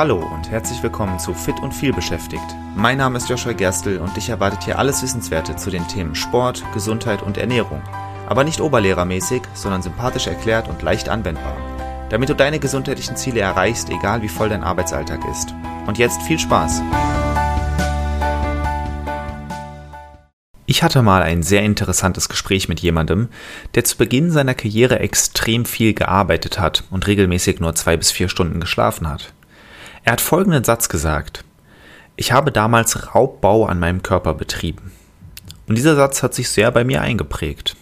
Hallo und herzlich willkommen zu Fit und viel beschäftigt. Mein Name ist Joshua Gerstl und dich erwartet hier alles Wissenswerte zu den Themen Sport, Gesundheit und Ernährung. Aber nicht oberlehrermäßig, sondern sympathisch erklärt und leicht anwendbar. Damit du deine gesundheitlichen Ziele erreichst, egal wie voll dein Arbeitsalltag ist. Und jetzt viel Spaß! Ich hatte mal ein sehr interessantes Gespräch mit jemandem, der zu Beginn seiner Karriere extrem viel gearbeitet hat und regelmäßig nur zwei bis vier Stunden geschlafen hat. Er hat folgenden Satz gesagt. Ich habe damals Raubbau an meinem Körper betrieben. Und dieser Satz hat sich sehr bei mir eingeprägt.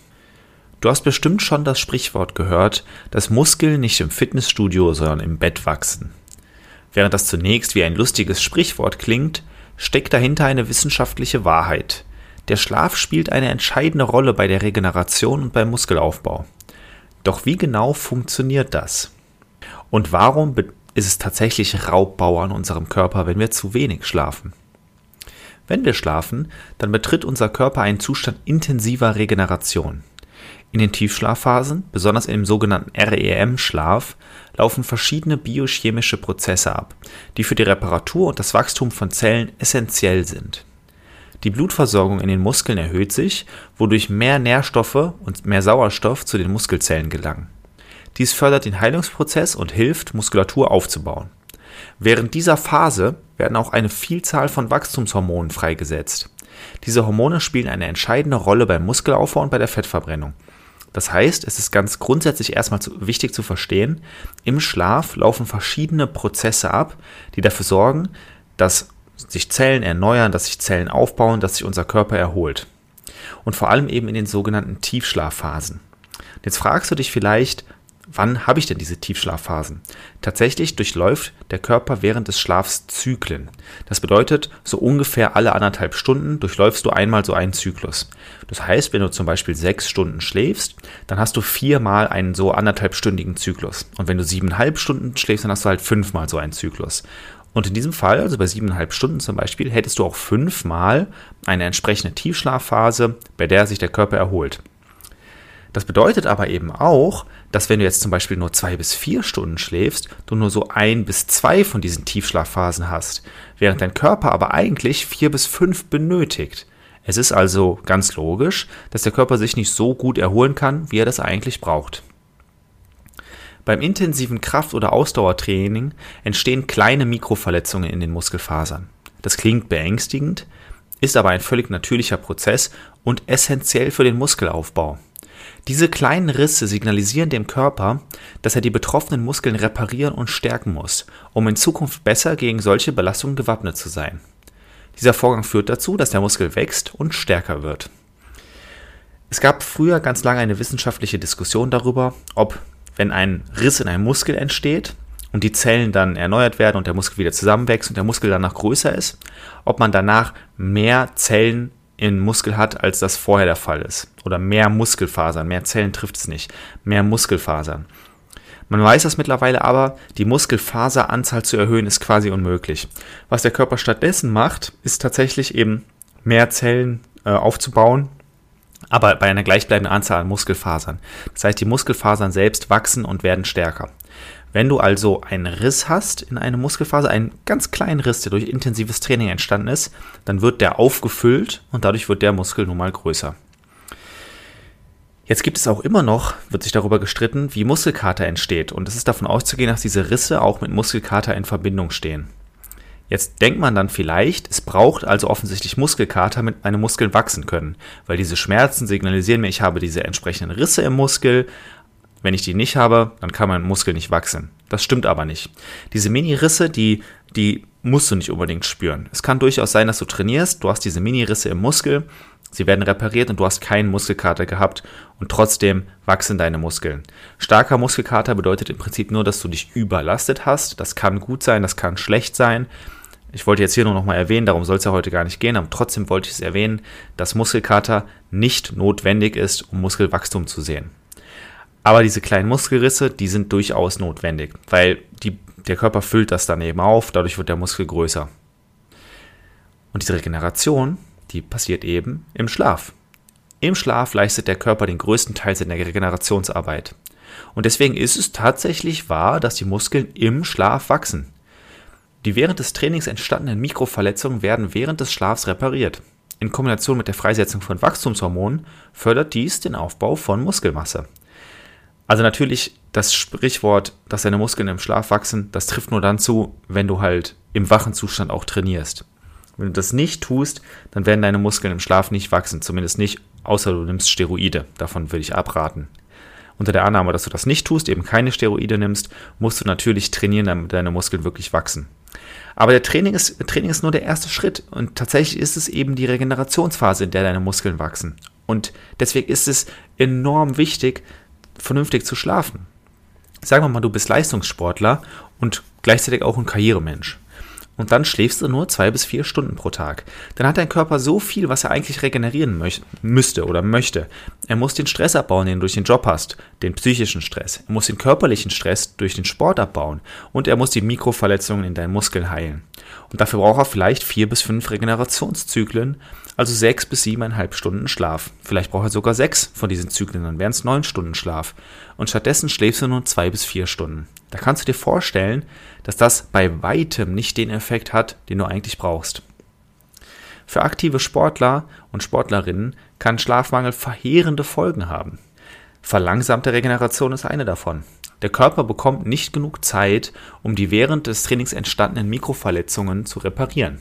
Du hast bestimmt schon das Sprichwort gehört, dass Muskeln nicht im Fitnessstudio, sondern im Bett wachsen. Während das zunächst wie ein lustiges Sprichwort klingt, steckt dahinter eine wissenschaftliche Wahrheit. Der Schlaf spielt eine entscheidende Rolle bei der Regeneration und beim Muskelaufbau. Doch wie genau funktioniert das? Und warum ist es tatsächlich Raubbau an unserem Körper, wenn wir zu wenig schlafen. Wenn wir schlafen, dann betritt unser Körper einen Zustand intensiver Regeneration. In den Tiefschlafphasen, besonders im sogenannten REM-Schlaf, laufen verschiedene biochemische Prozesse ab, die für die Reparatur und das Wachstum von Zellen essentiell sind. Die Blutversorgung in den Muskeln erhöht sich, wodurch mehr Nährstoffe und mehr Sauerstoff zu den Muskelzellen gelangen. Dies fördert den Heilungsprozess und hilft, Muskulatur aufzubauen. Während dieser Phase werden auch eine Vielzahl von Wachstumshormonen freigesetzt. Diese Hormone spielen eine entscheidende Rolle beim Muskelaufbau und bei der Fettverbrennung. Das heißt, es ist ganz grundsätzlich erstmal zu, wichtig zu verstehen, im Schlaf laufen verschiedene Prozesse ab, die dafür sorgen, dass sich Zellen erneuern, dass sich Zellen aufbauen, dass sich unser Körper erholt. Und vor allem eben in den sogenannten Tiefschlafphasen. Jetzt fragst du dich vielleicht, Wann habe ich denn diese Tiefschlafphasen? Tatsächlich durchläuft der Körper während des Schlafs Zyklen. Das bedeutet, so ungefähr alle anderthalb Stunden durchläufst du einmal so einen Zyklus. Das heißt, wenn du zum Beispiel sechs Stunden schläfst, dann hast du viermal einen so anderthalbstündigen Zyklus. Und wenn du siebeneinhalb Stunden schläfst, dann hast du halt fünfmal so einen Zyklus. Und in diesem Fall, also bei siebeneinhalb Stunden zum Beispiel, hättest du auch fünfmal eine entsprechende Tiefschlafphase, bei der sich der Körper erholt. Das bedeutet aber eben auch, dass wenn du jetzt zum Beispiel nur zwei bis vier Stunden schläfst, du nur so ein bis zwei von diesen Tiefschlafphasen hast, während dein Körper aber eigentlich vier bis fünf benötigt. Es ist also ganz logisch, dass der Körper sich nicht so gut erholen kann, wie er das eigentlich braucht. Beim intensiven Kraft- oder Ausdauertraining entstehen kleine Mikroverletzungen in den Muskelfasern. Das klingt beängstigend, ist aber ein völlig natürlicher Prozess und essentiell für den Muskelaufbau. Diese kleinen Risse signalisieren dem Körper, dass er die betroffenen Muskeln reparieren und stärken muss, um in Zukunft besser gegen solche Belastungen gewappnet zu sein. Dieser Vorgang führt dazu, dass der Muskel wächst und stärker wird. Es gab früher ganz lange eine wissenschaftliche Diskussion darüber, ob, wenn ein Riss in einem Muskel entsteht und die Zellen dann erneuert werden und der Muskel wieder zusammenwächst und der Muskel danach größer ist, ob man danach mehr Zellen in Muskel hat, als das vorher der Fall ist. Oder mehr Muskelfasern, mehr Zellen trifft es nicht, mehr Muskelfasern. Man weiß das mittlerweile aber, die Muskelfaseranzahl zu erhöhen ist quasi unmöglich. Was der Körper stattdessen macht, ist tatsächlich eben mehr Zellen äh, aufzubauen, aber bei einer gleichbleibenden Anzahl an Muskelfasern. Das heißt, die Muskelfasern selbst wachsen und werden stärker. Wenn du also einen Riss hast in eine Muskelfaser, einen ganz kleinen Riss, der durch intensives Training entstanden ist, dann wird der aufgefüllt und dadurch wird der Muskel nun mal größer. Jetzt gibt es auch immer noch, wird sich darüber gestritten, wie Muskelkater entsteht und es ist davon auszugehen, dass diese Risse auch mit Muskelkater in Verbindung stehen. Jetzt denkt man dann vielleicht, es braucht also offensichtlich Muskelkater, damit meine Muskeln wachsen können, weil diese Schmerzen signalisieren mir, ich habe diese entsprechenden Risse im Muskel, wenn ich die nicht habe, dann kann mein Muskel nicht wachsen. Das stimmt aber nicht. Diese Mini-Risse, die, die musst du nicht unbedingt spüren. Es kann durchaus sein, dass du trainierst, du hast diese Mini-Risse im Muskel, sie werden repariert und du hast keinen Muskelkater gehabt und trotzdem wachsen deine Muskeln. Starker Muskelkater bedeutet im Prinzip nur, dass du dich überlastet hast. Das kann gut sein, das kann schlecht sein. Ich wollte jetzt hier nur noch mal erwähnen, darum soll es ja heute gar nicht gehen, aber trotzdem wollte ich es erwähnen, dass Muskelkater nicht notwendig ist, um Muskelwachstum zu sehen. Aber diese kleinen Muskelrisse, die sind durchaus notwendig, weil die, der Körper füllt das dann eben auf, dadurch wird der Muskel größer. Und diese Regeneration, die passiert eben im Schlaf. Im Schlaf leistet der Körper den größten Teil seiner Regenerationsarbeit. Und deswegen ist es tatsächlich wahr, dass die Muskeln im Schlaf wachsen. Die während des Trainings entstandenen Mikroverletzungen werden während des Schlafs repariert. In Kombination mit der Freisetzung von Wachstumshormonen fördert dies den Aufbau von Muskelmasse. Also natürlich das Sprichwort, dass deine Muskeln im Schlaf wachsen, das trifft nur dann zu, wenn du halt im wachen Zustand auch trainierst. Wenn du das nicht tust, dann werden deine Muskeln im Schlaf nicht wachsen, zumindest nicht, außer du nimmst Steroide. Davon würde ich abraten. Unter der Annahme, dass du das nicht tust, eben keine Steroide nimmst, musst du natürlich trainieren, damit deine Muskeln wirklich wachsen. Aber der Training ist, Training ist nur der erste Schritt und tatsächlich ist es eben die Regenerationsphase, in der deine Muskeln wachsen. Und deswegen ist es enorm wichtig, vernünftig zu schlafen. Sagen wir mal, du bist Leistungssportler und gleichzeitig auch ein Karrieremensch und dann schläfst du nur zwei bis vier Stunden pro Tag. Dann hat dein Körper so viel, was er eigentlich regenerieren müsste oder möchte. Er muss den Stress abbauen, den du durch den Job hast, den psychischen Stress. Er muss den körperlichen Stress durch den Sport abbauen und er muss die Mikroverletzungen in deinen Muskeln heilen. Und dafür braucht er vielleicht vier bis fünf Regenerationszyklen, also sechs bis siebeneinhalb Stunden Schlaf. Vielleicht braucht er sogar sechs von diesen Zyklen, dann wären es neun Stunden Schlaf. Und stattdessen schläfst du nur zwei bis vier Stunden. Da kannst du dir vorstellen, dass das bei weitem nicht den Effekt hat, den du eigentlich brauchst. Für aktive Sportler und Sportlerinnen kann Schlafmangel verheerende Folgen haben. Verlangsamte Regeneration ist eine davon. Der Körper bekommt nicht genug Zeit, um die während des Trainings entstandenen Mikroverletzungen zu reparieren.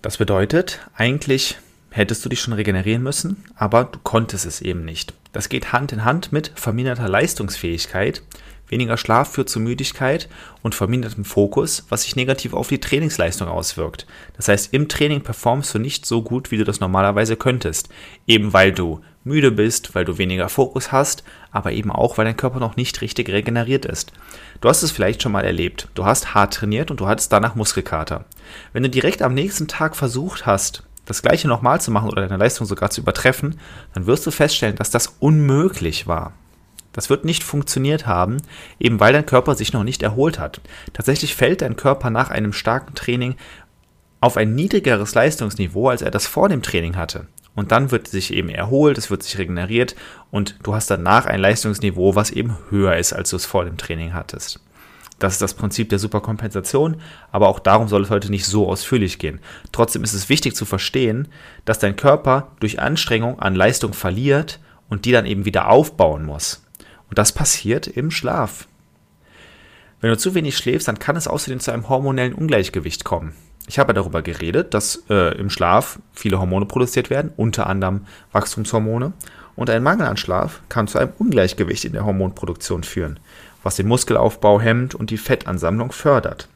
Das bedeutet, eigentlich hättest du dich schon regenerieren müssen, aber du konntest es eben nicht. Das geht Hand in Hand mit verminderter Leistungsfähigkeit Weniger Schlaf führt zu Müdigkeit und vermindertem Fokus, was sich negativ auf die Trainingsleistung auswirkt. Das heißt, im Training performst du nicht so gut, wie du das normalerweise könntest. Eben weil du müde bist, weil du weniger Fokus hast, aber eben auch, weil dein Körper noch nicht richtig regeneriert ist. Du hast es vielleicht schon mal erlebt. Du hast hart trainiert und du hattest danach Muskelkater. Wenn du direkt am nächsten Tag versucht hast, das gleiche nochmal zu machen oder deine Leistung sogar zu übertreffen, dann wirst du feststellen, dass das unmöglich war. Das wird nicht funktioniert haben, eben weil dein Körper sich noch nicht erholt hat. Tatsächlich fällt dein Körper nach einem starken Training auf ein niedrigeres Leistungsniveau, als er das vor dem Training hatte. Und dann wird sich eben erholt, es wird sich regeneriert und du hast danach ein Leistungsniveau, was eben höher ist, als du es vor dem Training hattest. Das ist das Prinzip der Superkompensation, aber auch darum soll es heute nicht so ausführlich gehen. Trotzdem ist es wichtig zu verstehen, dass dein Körper durch Anstrengung an Leistung verliert und die dann eben wieder aufbauen muss. Und das passiert im Schlaf. Wenn du zu wenig schläfst, dann kann es außerdem zu einem hormonellen Ungleichgewicht kommen. Ich habe darüber geredet, dass äh, im Schlaf viele Hormone produziert werden, unter anderem Wachstumshormone. Und ein Mangel an Schlaf kann zu einem Ungleichgewicht in der Hormonproduktion führen, was den Muskelaufbau hemmt und die Fettansammlung fördert.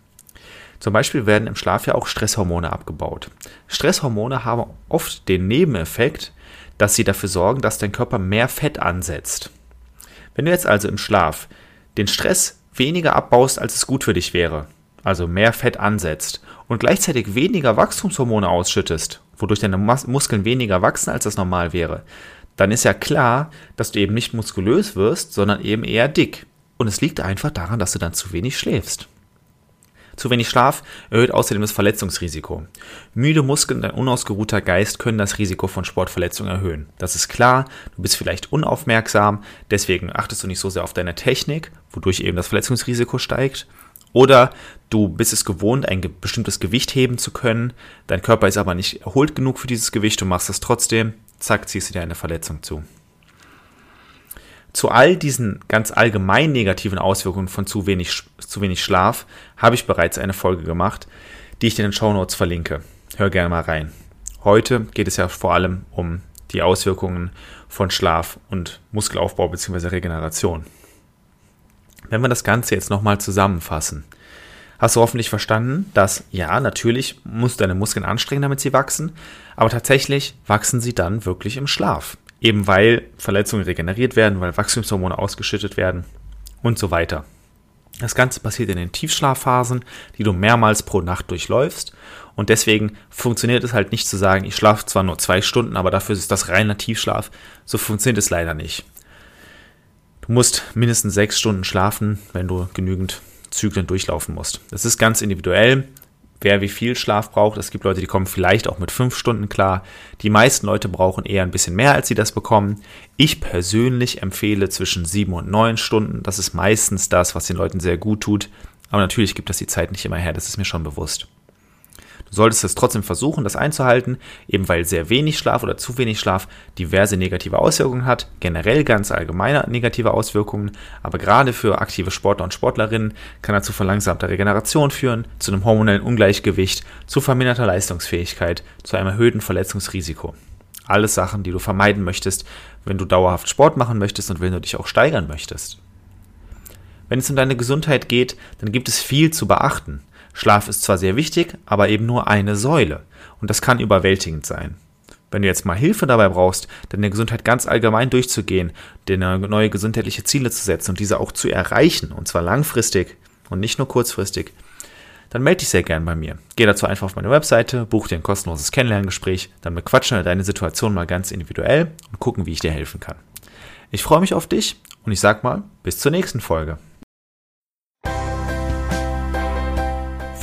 Zum Beispiel werden im Schlaf ja auch Stresshormone abgebaut. Stresshormone haben oft den Nebeneffekt, dass sie dafür sorgen, dass dein Körper mehr Fett ansetzt. Wenn du jetzt also im Schlaf den Stress weniger abbaust, als es gut für dich wäre, also mehr Fett ansetzt und gleichzeitig weniger Wachstumshormone ausschüttest, wodurch deine Mus Muskeln weniger wachsen, als das normal wäre, dann ist ja klar, dass du eben nicht muskulös wirst, sondern eben eher dick. Und es liegt einfach daran, dass du dann zu wenig schläfst. Zu wenig Schlaf erhöht außerdem das Verletzungsrisiko. Müde Muskeln und ein unausgeruhter Geist können das Risiko von Sportverletzungen erhöhen. Das ist klar, du bist vielleicht unaufmerksam, deswegen achtest du nicht so sehr auf deine Technik, wodurch eben das Verletzungsrisiko steigt. Oder du bist es gewohnt, ein bestimmtes Gewicht heben zu können, dein Körper ist aber nicht erholt genug für dieses Gewicht, du machst es trotzdem, zack, ziehst du dir eine Verletzung zu. Zu all diesen ganz allgemein negativen Auswirkungen von zu wenig, zu wenig Schlaf habe ich bereits eine Folge gemacht, die ich in den Show Notes verlinke. Hör gerne mal rein. Heute geht es ja vor allem um die Auswirkungen von Schlaf und Muskelaufbau bzw. Regeneration. Wenn wir das Ganze jetzt nochmal zusammenfassen, hast du hoffentlich verstanden, dass ja, natürlich musst du deine Muskeln anstrengen, damit sie wachsen, aber tatsächlich wachsen sie dann wirklich im Schlaf. Eben weil Verletzungen regeneriert werden, weil Wachstumshormone ausgeschüttet werden und so weiter. Das Ganze passiert in den Tiefschlafphasen, die du mehrmals pro Nacht durchläufst. Und deswegen funktioniert es halt nicht zu sagen, ich schlafe zwar nur zwei Stunden, aber dafür ist das reiner Tiefschlaf. So funktioniert es leider nicht. Du musst mindestens sechs Stunden schlafen, wenn du genügend Zyklen durchlaufen musst. Das ist ganz individuell wer wie viel Schlaf braucht. Es gibt Leute, die kommen vielleicht auch mit fünf Stunden klar. Die meisten Leute brauchen eher ein bisschen mehr, als sie das bekommen. Ich persönlich empfehle zwischen sieben und neun Stunden. Das ist meistens das, was den Leuten sehr gut tut. Aber natürlich gibt das die Zeit nicht immer her, das ist mir schon bewusst. Solltest es trotzdem versuchen, das einzuhalten, eben weil sehr wenig Schlaf oder zu wenig Schlaf diverse negative Auswirkungen hat, generell ganz allgemeine negative Auswirkungen, aber gerade für aktive Sportler und Sportlerinnen kann er zu verlangsamter Regeneration führen, zu einem hormonellen Ungleichgewicht, zu verminderter Leistungsfähigkeit, zu einem erhöhten Verletzungsrisiko. Alles Sachen, die du vermeiden möchtest, wenn du dauerhaft Sport machen möchtest und wenn du dich auch steigern möchtest. Wenn es um deine Gesundheit geht, dann gibt es viel zu beachten. Schlaf ist zwar sehr wichtig, aber eben nur eine Säule. Und das kann überwältigend sein. Wenn du jetzt mal Hilfe dabei brauchst, deine Gesundheit ganz allgemein durchzugehen, dir neue gesundheitliche Ziele zu setzen und diese auch zu erreichen, und zwar langfristig und nicht nur kurzfristig, dann melde dich sehr gern bei mir. Geh dazu einfach auf meine Webseite, buch dir ein kostenloses Kennenlerngespräch, dann bequatschen wir deine Situation mal ganz individuell und gucken, wie ich dir helfen kann. Ich freue mich auf dich und ich sag mal, bis zur nächsten Folge.